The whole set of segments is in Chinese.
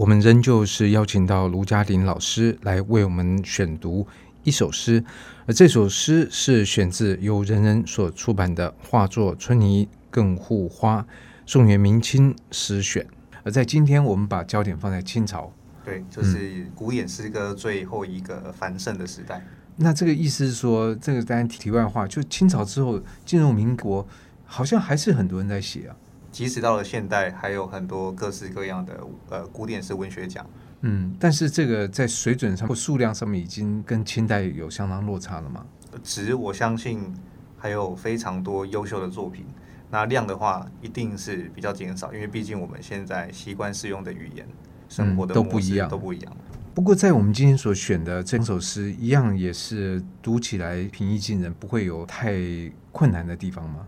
我们仍旧是邀请到卢嘉玲老师来为我们选读一首诗，而这首诗是选自由人人所出版的《画作春泥更护花》宋元明清诗选。而在今天，我们把焦点放在清朝，对，就是古典诗歌最后一个繁盛的时代。嗯、那这个意思是说，这个当然题外话，就清朝之后进入民国，好像还是很多人在写啊。即使到了现代，还有很多各式各样的呃古典式文学奖。嗯，但是这个在水准上或数量上面，已经跟清代有相当落差了吗？值我相信还有非常多优秀的作品。那量的话，一定是比较减少，因为毕竟我们现在习惯使用的语言、生活的都不一样，都不一样。不过，在我们今天所选的这首诗，一样也是读起来平易近人，不会有太困难的地方吗？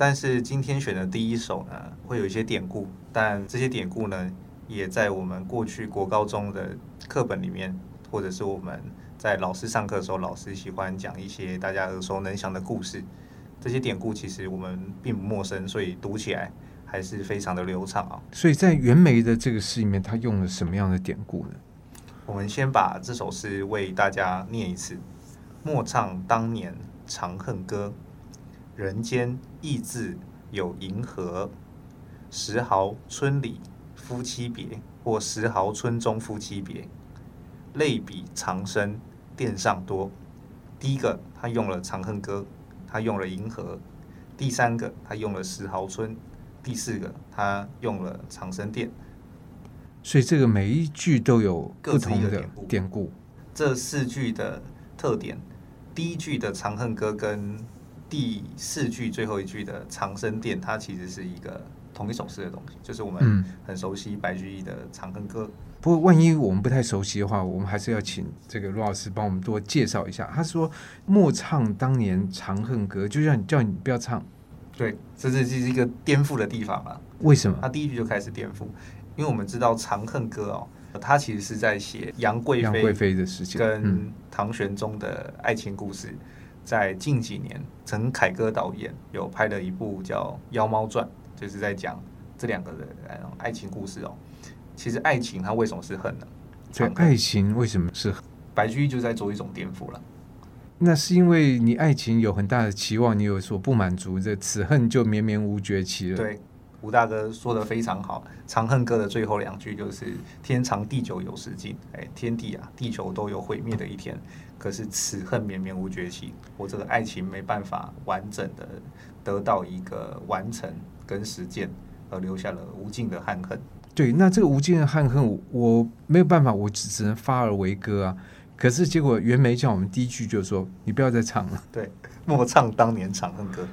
但是今天选的第一首呢，会有一些典故，但这些典故呢，也在我们过去国高中的课本里面，或者是我们在老师上课的时候，老师喜欢讲一些大家耳熟能详的故事。这些典故其实我们并不陌生，所以读起来还是非常的流畅啊。所以在袁枚的这个诗里面，他用了什么样的典故呢？我们先把这首诗为大家念一次：莫唱当年长恨歌，人间意自有银河。石壕村里夫妻别，或石壕村中夫妻别。类比长生殿上多。第一个，他用了长恨歌。他用了银河，第三个他用了石壕村，第四个他用了长生殿，所以这个每一句都有不同的。典故。这四句的特点，第一句的长恨歌跟第四句最后一句的长生殿，它其实是一个同一首诗的东西，就是我们很熟悉白居易的长恨歌。不过，万一我们不太熟悉的话，我们还是要请这个罗老师帮我们多介绍一下。他说：“莫唱当年长恨歌”，就叫你叫你不要唱。对，这是这是一个颠覆的地方啊。为什么？他第一句就开始颠覆，因为我们知道《长恨歌》哦，他其实是在写杨贵妃、杨贵妃的事情，跟唐玄宗的爱情故事。嗯、在近几年，陈凯歌导演有拍了一部叫《妖猫传》，就是在讲这两个人爱情故事哦。其实爱情它为什么是恨呢？对，爱情为什么是恨？白居易就在做一种颠覆了。那是因为你爱情有很大的期望，你有所不满足，这此恨就绵绵无绝期了。对，吴大哥说的非常好，《长恨歌》的最后两句就是“天长地久有时尽”，哎，天地啊，地球都有毁灭的一天。可是此恨绵绵无绝期，我这个爱情没办法完整的得到一个完成跟实践，而留下了无尽的憾恨。对，那这个无尽的憾恨，我没有办法，我只只能发而为歌啊。可是结果袁枚叫我们第一句就说：“你不要再唱了。”对，莫唱当年长恨歌，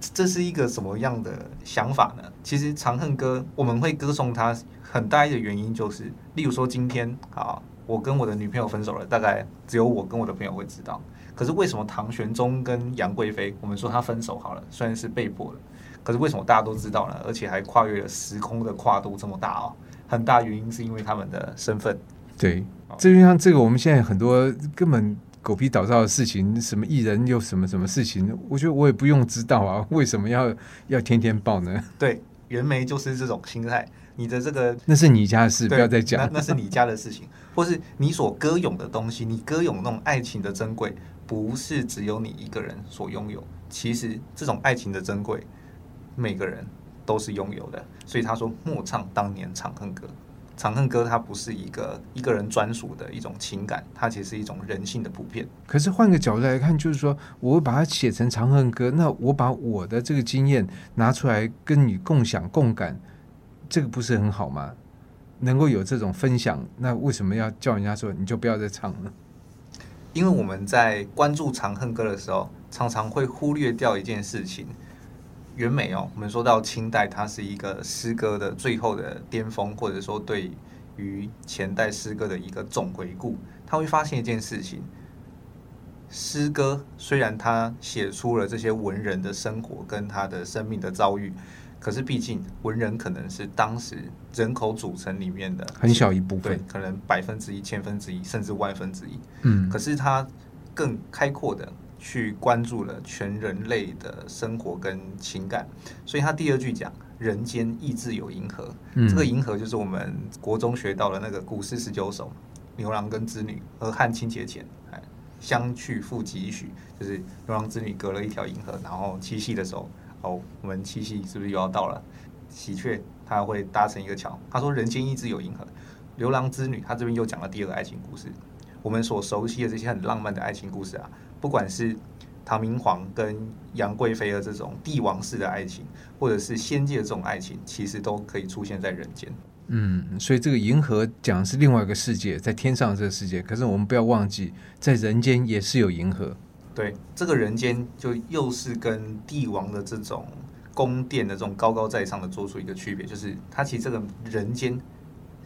这是一个什么样的想法呢？其实长恨歌我们会歌颂它，很大一个原因就是，例如说今天啊，我跟我的女朋友分手了，大概只有我跟我的朋友会知道。可是为什么唐玄宗跟杨贵妃，我们说他分手好了，虽然是被迫的。可是为什么大家都知道呢？而且还跨越了时空的跨度这么大哦，很大原因是因为他们的身份。对，这就像这个我们现在很多根本狗屁倒灶的事情，什么艺人又什么什么事情，我觉得我也不用知道啊，为什么要要天天报呢？对，袁枚就是这种心态。你的这个那是你家的事，不要再讲。那 那是你家的事情，或是你所歌咏的东西，你歌咏那种爱情的珍贵，不是只有你一个人所拥有。其实这种爱情的珍贵。每个人都是拥有的，所以他说莫唱当年长恨歌。长恨歌它不是一个一个人专属的一种情感，它其实是一种人性的普遍。可是换个角度来看，就是说，我会把它写成长恨歌，那我把我的这个经验拿出来跟你共享共感，这个不是很好吗？能够有这种分享，那为什么要叫人家说你就不要再唱了？因为我们在关注长恨歌的时候，常常会忽略掉一件事情。袁枚哦，我们说到清代，它是一个诗歌的最后的巅峰，或者说对于前代诗歌的一个总回顾。他会发现一件事情：诗歌虽然他写出了这些文人的生活跟他的生命的遭遇，可是毕竟文人可能是当时人口组成里面的很小一部分，可能百分之一、千分之一，甚至万分之一。嗯，可是他更开阔的。去关注了全人类的生活跟情感，所以他第二句讲人间意自有银河。嗯、这个银河就是我们国中学到的那个古诗十九首，牛郎跟织女，河汉清节前，哎，相去复几许？就是牛郎织女隔了一条银河，然后七夕的时候，哦，我们七夕是不是又要到了？喜鹊它会搭成一个桥。他说人间意自有银河，牛郎织女，他这边又讲了第二个爱情故事。我们所熟悉的这些很浪漫的爱情故事啊，不管是唐明皇跟杨贵妃的这种帝王式的爱情，或者是仙界的这种爱情，其实都可以出现在人间。嗯，所以这个银河讲的是另外一个世界，在天上的这个世界。可是我们不要忘记，在人间也是有银河。对，这个人间就又是跟帝王的这种宫殿的这种高高在上的做出一个区别，就是它其实这个人间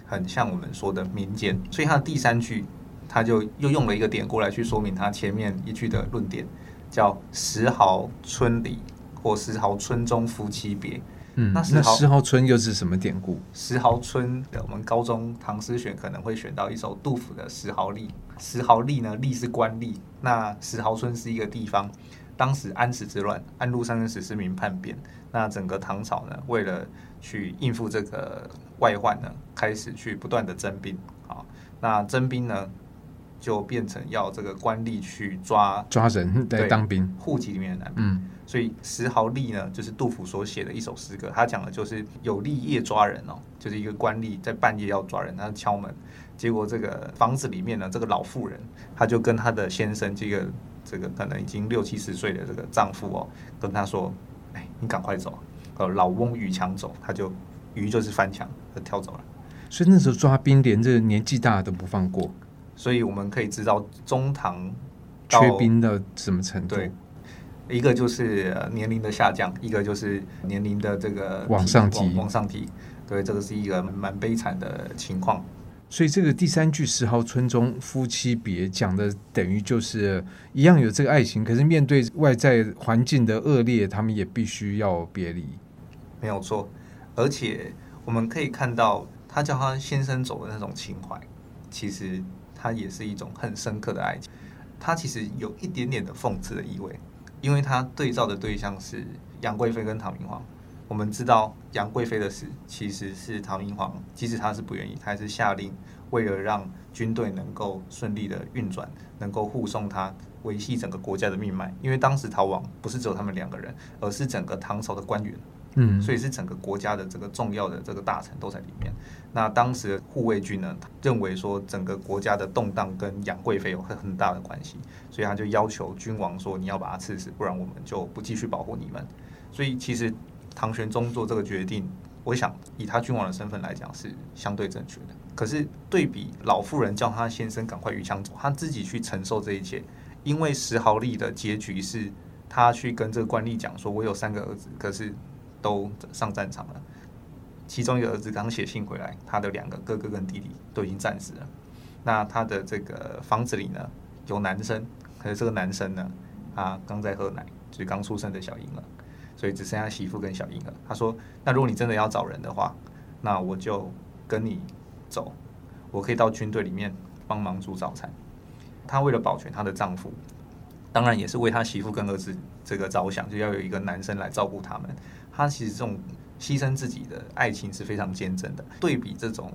很像我们说的民间。所以它的第三句，它就又用了一个典故来去说明他前面一句的论点。叫石壕村里，或石壕村中夫妻别。嗯，那石壕村又是什么典故？时豪春，我们高中唐诗选可能会选到一首杜甫的《石壕吏》。石壕吏呢，吏是官吏。那石壕村是一个地方。当时安史之乱，安禄山跟史思明叛变。那整个唐朝呢，为了去应付这个外患呢，开始去不断的征兵。好，那征兵呢？就变成要这个官吏去抓抓人来当兵，户籍里面的男兵。嗯，所以石壕吏呢，就是杜甫所写的一首诗歌，他讲的就是有吏夜抓人哦，就是一个官吏在半夜要抓人，他敲门，结果这个房子里面呢，这个老妇人，他就跟他的先生，这个这个可能已经六七十岁的这个丈夫哦，跟他说，哎，你赶快走，呃，老翁逾墙走，他就鱼就是翻墙，就跳走了。所以那时候抓兵，连这个年纪大的都不放过。所以我们可以知道中唐缺兵的什么程度？对，一个就是年龄的下降，一个就是年龄的这个往上提，往上提。对，这个是一个蛮悲惨的情况。所以这个第三句“石壕村中夫妻别”讲的等于就是一样有这个爱情，可是面对外在环境的恶劣，他们也必须要别离。没有错，而且我们可以看到他叫他先生走的那种情怀，其实。它也是一种很深刻的爱情，它其实有一点点的讽刺的意味，因为它对照的对象是杨贵妃跟唐明皇。我们知道杨贵妃的死其实是唐明皇，即使他是不愿意，他还是下令为了让军队能够顺利的运转，能够护送他，维系整个国家的命脉。因为当时逃亡不是只有他们两个人，而是整个唐朝的官员。嗯，所以是整个国家的这个重要的这个大臣都在里面。那当时护卫军呢，认为说整个国家的动荡跟杨贵妃有很很大的关系，所以他就要求君王说：“你要把他赐死，不然我们就不继续保护你们。”所以其实唐玄宗做这个决定，我想以他君王的身份来讲是相对正确的。可是对比老妇人叫他先生赶快逾墙走，他自己去承受这一切，因为石豪吏的结局是他去跟这个官吏讲说：“我有三个儿子，可是。”都上战场了，其中一个儿子刚写信回来，他的两个哥哥跟弟弟都已经战死了。那他的这个房子里呢，有男生，可是这个男生呢，他刚在喝奶，就是刚出生的小婴儿，所以只剩下媳妇跟小婴儿。他说：“那如果你真的要找人的话，那我就跟你走，我可以到军队里面帮忙煮早餐。”他为了保全他的丈夫，当然也是为他媳妇跟儿子这个着想，就要有一个男生来照顾他们。他其实这种牺牲自己的爱情是非常坚贞的。对比这种，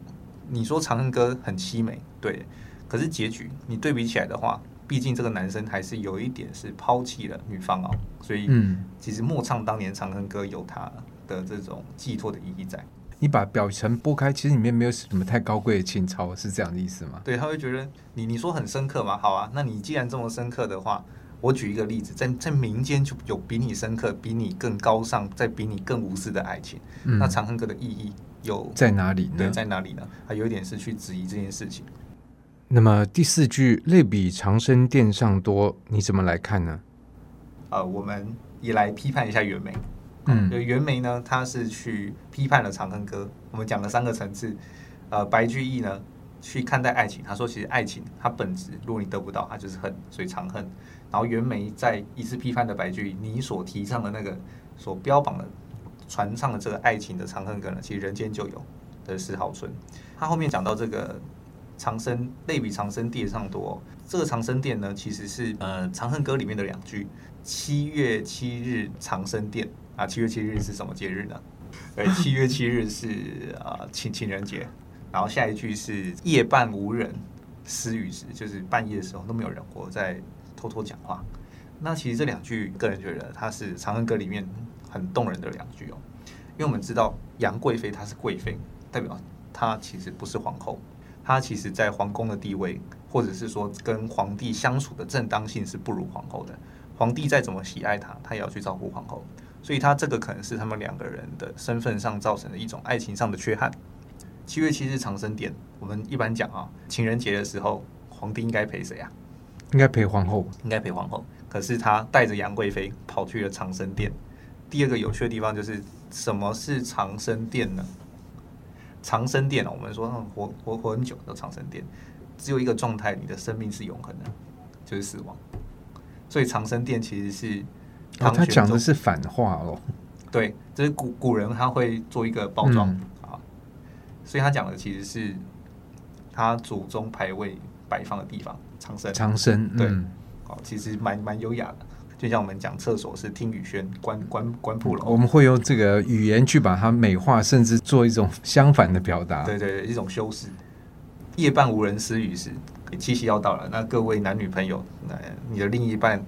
你说《长恨歌》很凄美，对，可是结局你对比起来的话，毕竟这个男生还是有一点是抛弃了女方哦。所以，嗯，其实莫唱当年《长恨歌》有他的这种寄托的意义在。你把表层剥开，其实里面没有什么太高贵的情操，是这样的意思吗？对，他会觉得你你说很深刻嘛？好啊，那你既然这么深刻的话。我举一个例子，在在民间就有比你深刻、比你更高尚、再比你更无私的爱情。嗯、那《长恨歌》的意义有在哪里呢？对，在哪里呢？还有一点是去质疑这件事情。那么第四句“类比长生殿上多”，你怎么来看呢？呃，我们也来批判一下袁枚。嗯，袁枚呢，他是去批判了《长恨歌》。我们讲了三个层次。呃，白居易呢，去看待爱情，他说其实爱情它本质，如果你得不到，它就是恨，所以长恨。然后袁枚在一次批判的白居易，你所提倡的那个所标榜的传唱的这个爱情的长恨歌呢，其实人间就有的时豪春。他后面讲到这个长生类比长生殿上多，这个长生殿呢，其实是呃长恨歌里面的两句：七月七日长生殿啊，七月七日是什么节日呢？对，七月七日是啊情情人节，然后下一句是夜半无人私语时，就是半夜的时候都没有人，我在偷偷讲话。那其实这两句，个人觉得它是《长恨歌》里面很动人的两句哦，因为我们知道杨贵妃她是贵妃，代表她其实不是皇后，她其实在皇宫的地位，或者是说跟皇帝相处的正当性是不如皇后的。皇帝再怎么喜爱她，她也要去照顾皇后，所以她这个可能是他们两个人的身份上造成的一种爱情上的缺憾。七月七日长生殿，我们一般讲啊，情人节的时候，皇帝应该陪谁啊？应该陪皇后，应该陪皇后。可是他带着杨贵妃跑去了长生殿。第二个有趣的地方就是，什么是长生殿呢？长生殿我们说活活活很久的长生殿，只有一个状态，你的生命是永恒的，就是死亡。所以长生殿其实是，哦，他讲的是反话哦。对，这是古古人他会做一个包装所以他讲的其实是他祖宗牌位摆放的地方，长生。长生，对，哦，其实蛮蛮优雅的，就像我们讲厕所是听雨轩，关关关铺楼，我们会用这个语言去把它美化，甚至做一种相反的表达。对对对，一种修饰。夜半无人私语时。七夕要到了，那各位男女朋友，那你的另一半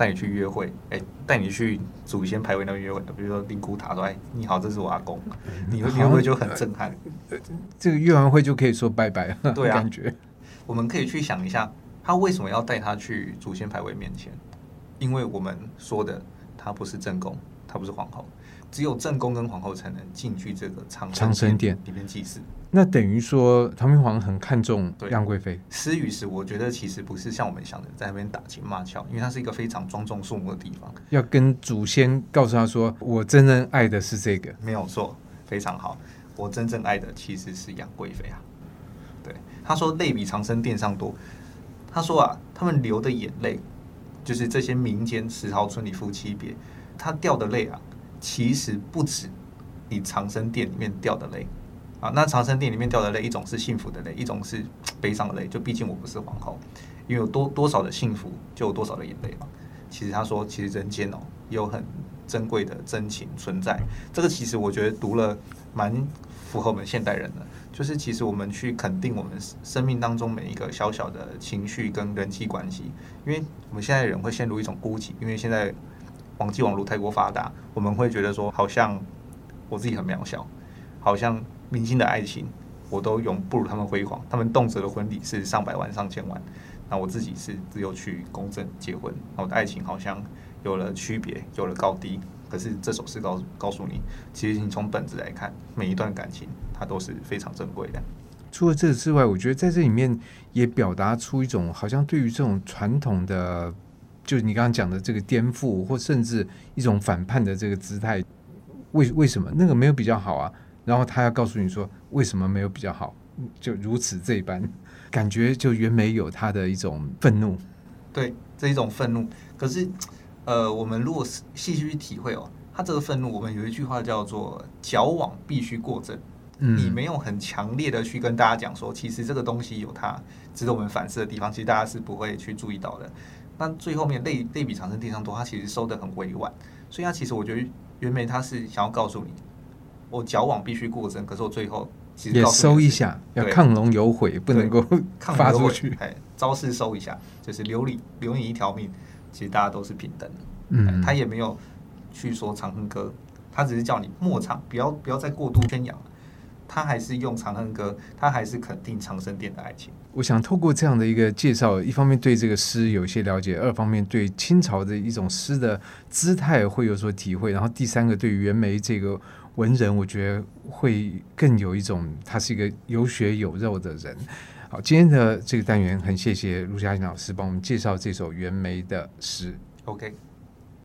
带你去约会，哎、欸，带你去祖先牌位那边约会，比如说灵骨塔说，哎，你好，这是我阿公，你会你会不会就很震撼？这个约完会就可以说拜拜了，对啊，感觉我们可以去想一下，他为什么要带他去祖先牌位面前？因为我们说的，他不是正宫，他不是皇后。只有正宫跟皇后才能进去这个长长生殿里面祭祀。那等于说，唐明皇很看重杨贵妃。私语时，我觉得其实不是像我们想的在那边打情骂俏，因为它是一个非常庄重肃穆的地方。要跟祖先告诉他说：“我真正爱的是这个。”没有错，非常好。我真正爱的其实是杨贵妃啊。对，他说泪比长生殿上多。他说啊，他们流的眼泪，就是这些民间石壕村里夫妻别，他掉的泪啊。其实不止你长生殿里面掉的泪啊，那长生殿里面掉的泪，一种是幸福的泪，一种是悲伤的泪。就毕竟我不是皇后，因为有多多少的幸福，就有多少的眼泪嘛。其实他说，其实人间哦，有很珍贵的真情存在。这个其实我觉得读了蛮符合我们现代人的，就是其实我们去肯定我们生命当中每一个小小的情绪跟人际关系，因为我们现在人会陷入一种孤寂，因为现在。网际网络太过发达，我们会觉得说，好像我自己很渺小，好像明星的爱情我都永不如他们辉煌。他们动辄的婚礼是上百万、上千万，那我自己是只有去公证结婚，那我的爱情好像有了区别，有了高低。可是这首诗告告诉你，其实你从本质来看，每一段感情它都是非常珍贵的。除了这之外，我觉得在这里面也表达出一种好像对于这种传统的。就是你刚刚讲的这个颠覆，或甚至一种反叛的这个姿态，为为什么那个没有比较好啊？然后他要告诉你说，为什么没有比较好？就如此这般，感觉就袁枚有他的一种愤怒，对，这一种愤怒。可是，呃，我们如果细细去体会哦，他这个愤怒，我们有一句话叫做“矫枉必须过正”，嗯，你没有很强烈的去跟大家讲说，其实这个东西有它值得我们反思的地方，其实大家是不会去注意到的。那最后面类类比长生殿上多，他其实收得很委婉，所以他其实我觉得袁枚他是想要告诉你，我矫枉必须过正，可是我最后其实也收一下，要亢龙有悔，不能够 发出去，哎，招式收一下，就是留你留你一条命，其实大家都是平等的，嗯，他也没有去说长恨歌，他只是叫你莫唱，不要不要再过度宣扬。他还是用《长恨歌》，他还是肯定长生殿的爱情。我想透过这样的一个介绍，一方面对这个诗有一些了解，二方面对清朝的一种诗的姿态会有所体会，然后第三个对于袁枚这个文人，我觉得会更有一种他是一个有血有肉的人。好，今天的这个单元很谢谢陆嘉欣老师帮我们介绍这首袁枚的诗。OK。